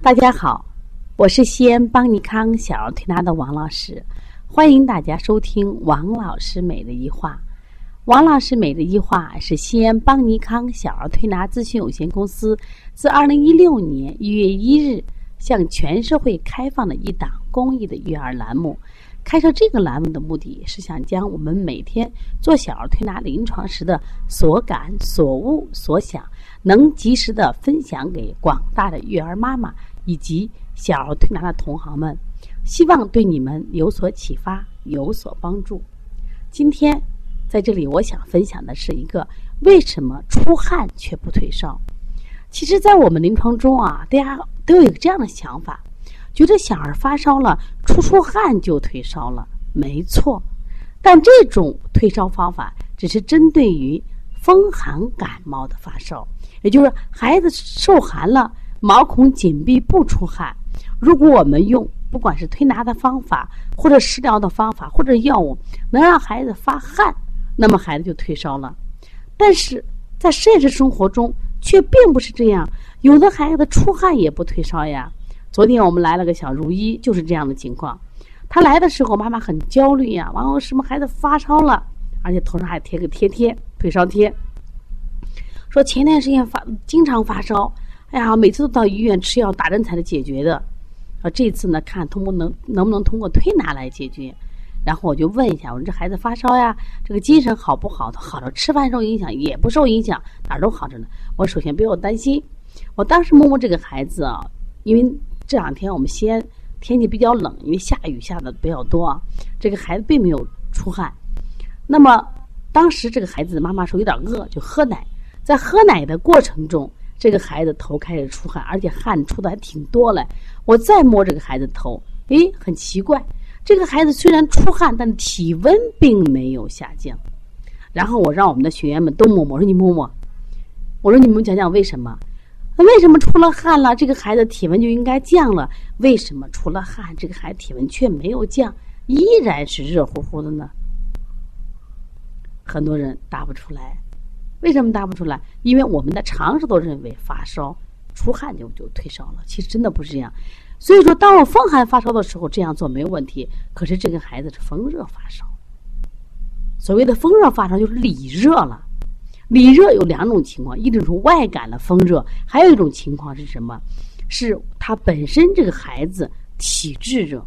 大家好，我是西安邦尼康小儿推拿的王老师，欢迎大家收听王老师美的一话。王老师美的一话是西安邦尼康小儿推拿咨询有限公司自二零一六年一月一日向全社会开放的一档公益的育儿栏目。开设这个栏目的目的是想将我们每天做小儿推拿临床时的所感、所悟、所想，能及时的分享给广大的育儿妈妈以及小儿推拿的同行们，希望对你们有所启发、有所帮助。今天在这里，我想分享的是一个为什么出汗却不退烧。其实，在我们临床中啊，大家都有这样的想法。觉得小孩发烧了，出出汗就退烧了，没错。但这种退烧方法只是针对于风寒感冒的发烧，也就是孩子受寒了，毛孔紧闭不出汗。如果我们用不管是推拿的方法，或者食疗的方法，或者药物，能让孩子发汗，那么孩子就退烧了。但是在现实生活中却并不是这样，有的孩子出汗也不退烧呀。昨天我们来了个小如一，就是这样的情况。他来的时候，妈妈很焦虑呀，完了什么孩子发烧了，而且头上还贴个贴贴退烧贴，说前段时间发经常发烧，哎呀，每次都到医院吃药打针才能解决的。啊，这次呢，看通过能能不能通过推拿来解决。然后我就问一下，我说这孩子发烧呀，这个精神好不好？好着，吃饭受影响也不受影响，哪儿都好着呢。我首先不要担心。我当时摸摸这个孩子啊，因为。这两天我们西安天气比较冷，因为下雨下的比较多啊。这个孩子并没有出汗。那么当时这个孩子的妈妈说有点饿，就喝奶。在喝奶的过程中，这个孩子头开始出汗，而且汗出的还挺多嘞。我再摸这个孩子头，诶，很奇怪，这个孩子虽然出汗，但体温并没有下降。然后我让我们的学员们都摸摸，我说你摸摸，我说你们讲讲为什么。那为什么出了汗了，这个孩子体温就应该降了？为什么出了汗，这个孩子体温却没有降，依然是热乎乎的呢？很多人答不出来，为什么答不出来？因为我们的常识都认为发烧出汗就就退烧了，其实真的不是这样。所以说，当我风寒发烧的时候这样做没有问题。可是这个孩子是风热发烧，所谓的风热发烧就是里热了。里热有两种情况，一种是外感的风热，还有一种情况是什么？是他本身这个孩子体质热，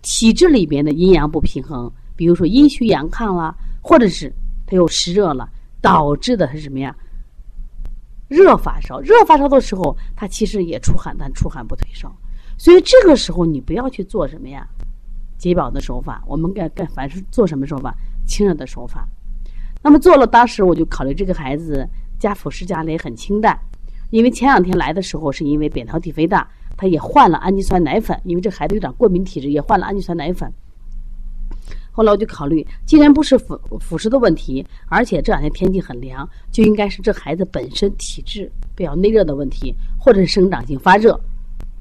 体质里边的阴阳不平衡，比如说阴虚阳亢了，或者是他又湿热了，导致的是什么呀？热发烧，热发烧的时候，他其实也出汗，但出汗不退烧。所以这个时候你不要去做什么呀？解表的手法，我们该该凡是做什么手法？清热的手法。那么做了，当时我就考虑这个孩子加辅食加的也很清淡，因为前两天来的时候是因为扁桃体肥大，他也换了氨基酸奶粉，因为这孩子有点过敏体质，也换了氨基酸奶粉。后来我就考虑，既然不是辅辅食的问题，而且这两天天气很凉，就应该是这孩子本身体质比较内热的问题，或者是生长性发热。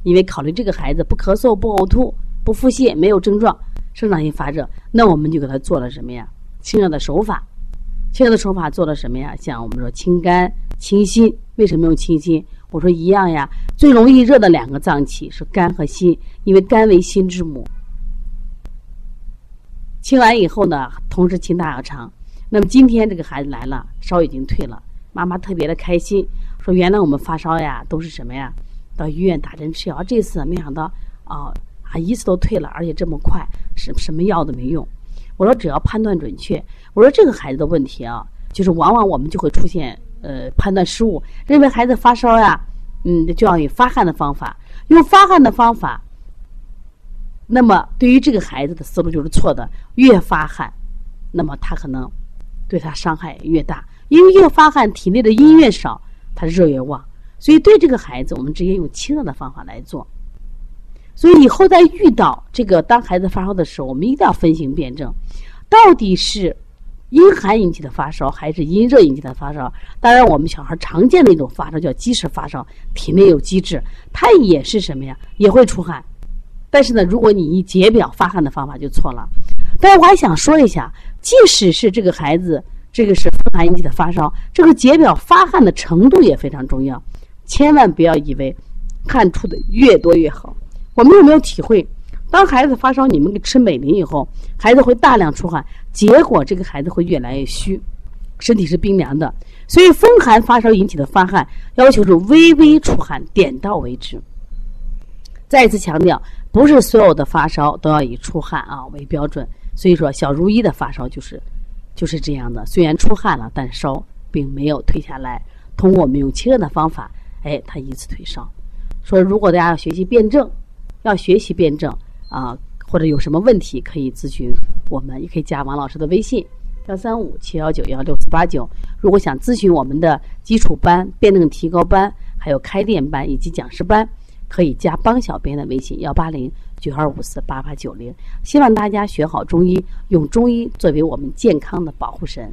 因为考虑这个孩子不咳嗽、不呕吐、不腹泻，没有症状，生长性发热，那我们就给他做了什么呀？清热的手法。清热的手法做了什么呀？像我们说清肝清心，为什么用清心？我说一样呀，最容易热的两个脏器是肝和心，因为肝为心之母。清完以后呢，同时清大小肠。那么今天这个孩子来了，烧已经退了，妈妈特别的开心，说原来我们发烧呀都是什么呀？到医院打针吃药，这次没想到啊啊一次都退了，而且这么快，什什么药都没用。我说只要判断准确，我说这个孩子的问题啊，就是往往我们就会出现呃判断失误，认为孩子发烧呀，嗯，就要用发汗的方法，用发汗的方法。那么对于这个孩子的思路就是错的，越发汗，那么他可能对他伤害越大，因为越发汗，体内的阴越少，他热越旺，所以对这个孩子，我们直接用清热的方法来做。所以以后在遇到这个当孩子发烧的时候，我们一定要分型辩证，到底是阴寒引起的发烧还是阴热引起的发烧？当然，我们小孩常见的一种发烧叫积食发烧，体内有积滞，它也是什么呀？也会出汗。但是呢，如果你以解表发汗的方法就错了。但是我还想说一下，即使是这个孩子这个是风寒引起的发烧，这个解表发汗的程度也非常重要，千万不要以为。汗出的越多越好。我们有没有体会？当孩子发烧，你们给吃美林以后，孩子会大量出汗，结果这个孩子会越来越虚，身体是冰凉的。所以风寒发烧引起的发汗，要求是微微出汗，点到为止。再次强调，不是所有的发烧都要以出汗啊为标准。所以说，小如一的发烧就是就是这样的，虽然出汗了，但烧并没有退下来。通过我们用清热的方法，哎，他一次退烧。说如果大家要学习辩证，要学习辩证。啊，或者有什么问题可以咨询我们，也可以加王老师的微信幺三五七幺九幺六四八九。如果想咨询我们的基础班、辩证提高班、还有开店班以及讲师班，可以加帮小编的微信幺八零九二五四八八九零。希望大家学好中医，用中医作为我们健康的保护神。